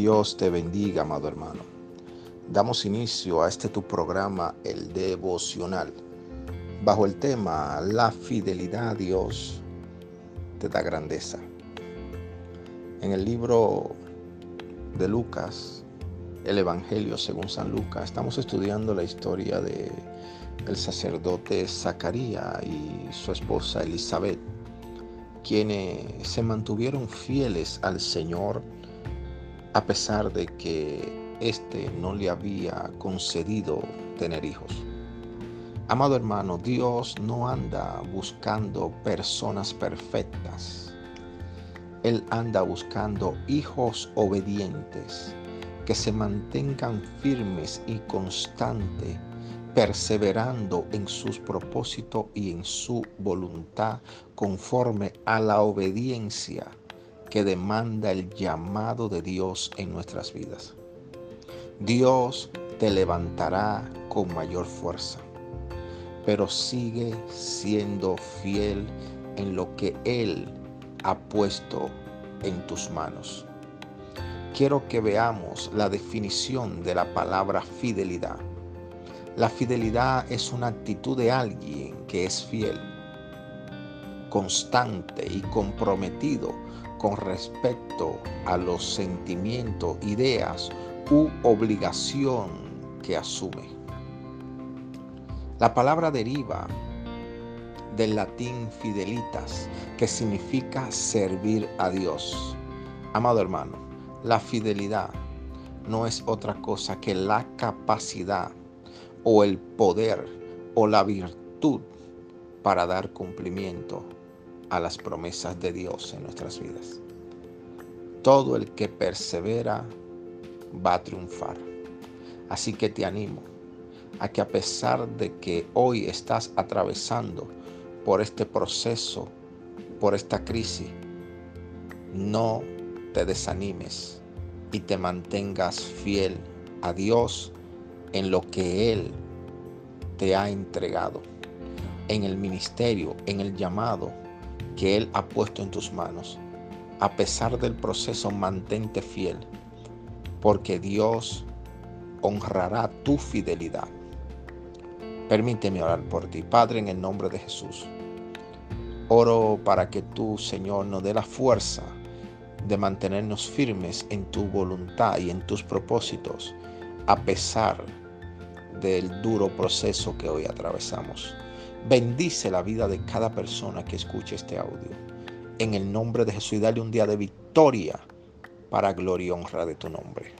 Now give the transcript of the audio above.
Dios te bendiga, amado hermano. Damos inicio a este tu programa, el devocional, bajo el tema La fidelidad a Dios te da grandeza. En el libro de Lucas, el Evangelio según San Lucas, estamos estudiando la historia de el sacerdote Zacarías y su esposa Elizabeth, quienes se mantuvieron fieles al Señor a pesar de que éste no le había concedido tener hijos. Amado hermano, Dios no anda buscando personas perfectas. Él anda buscando hijos obedientes que se mantengan firmes y constantes, perseverando en sus propósitos y en su voluntad conforme a la obediencia que demanda el llamado de Dios en nuestras vidas. Dios te levantará con mayor fuerza, pero sigue siendo fiel en lo que Él ha puesto en tus manos. Quiero que veamos la definición de la palabra fidelidad. La fidelidad es una actitud de alguien que es fiel, constante y comprometido con respecto a los sentimientos, ideas u obligación que asume. La palabra deriva del latín fidelitas, que significa servir a Dios. Amado hermano, la fidelidad no es otra cosa que la capacidad o el poder o la virtud para dar cumplimiento a las promesas de Dios en nuestras vidas. Todo el que persevera va a triunfar. Así que te animo a que a pesar de que hoy estás atravesando por este proceso, por esta crisis, no te desanimes y te mantengas fiel a Dios en lo que Él te ha entregado, en el ministerio, en el llamado que Él ha puesto en tus manos. A pesar del proceso, mantente fiel, porque Dios honrará tu fidelidad. Permíteme orar por ti, Padre, en el nombre de Jesús. Oro para que tú, Señor, nos dé la fuerza de mantenernos firmes en tu voluntad y en tus propósitos, a pesar del duro proceso que hoy atravesamos. Bendice la vida de cada persona que escuche este audio. En el nombre de Jesús y dale un día de victoria para gloria y honra de tu nombre.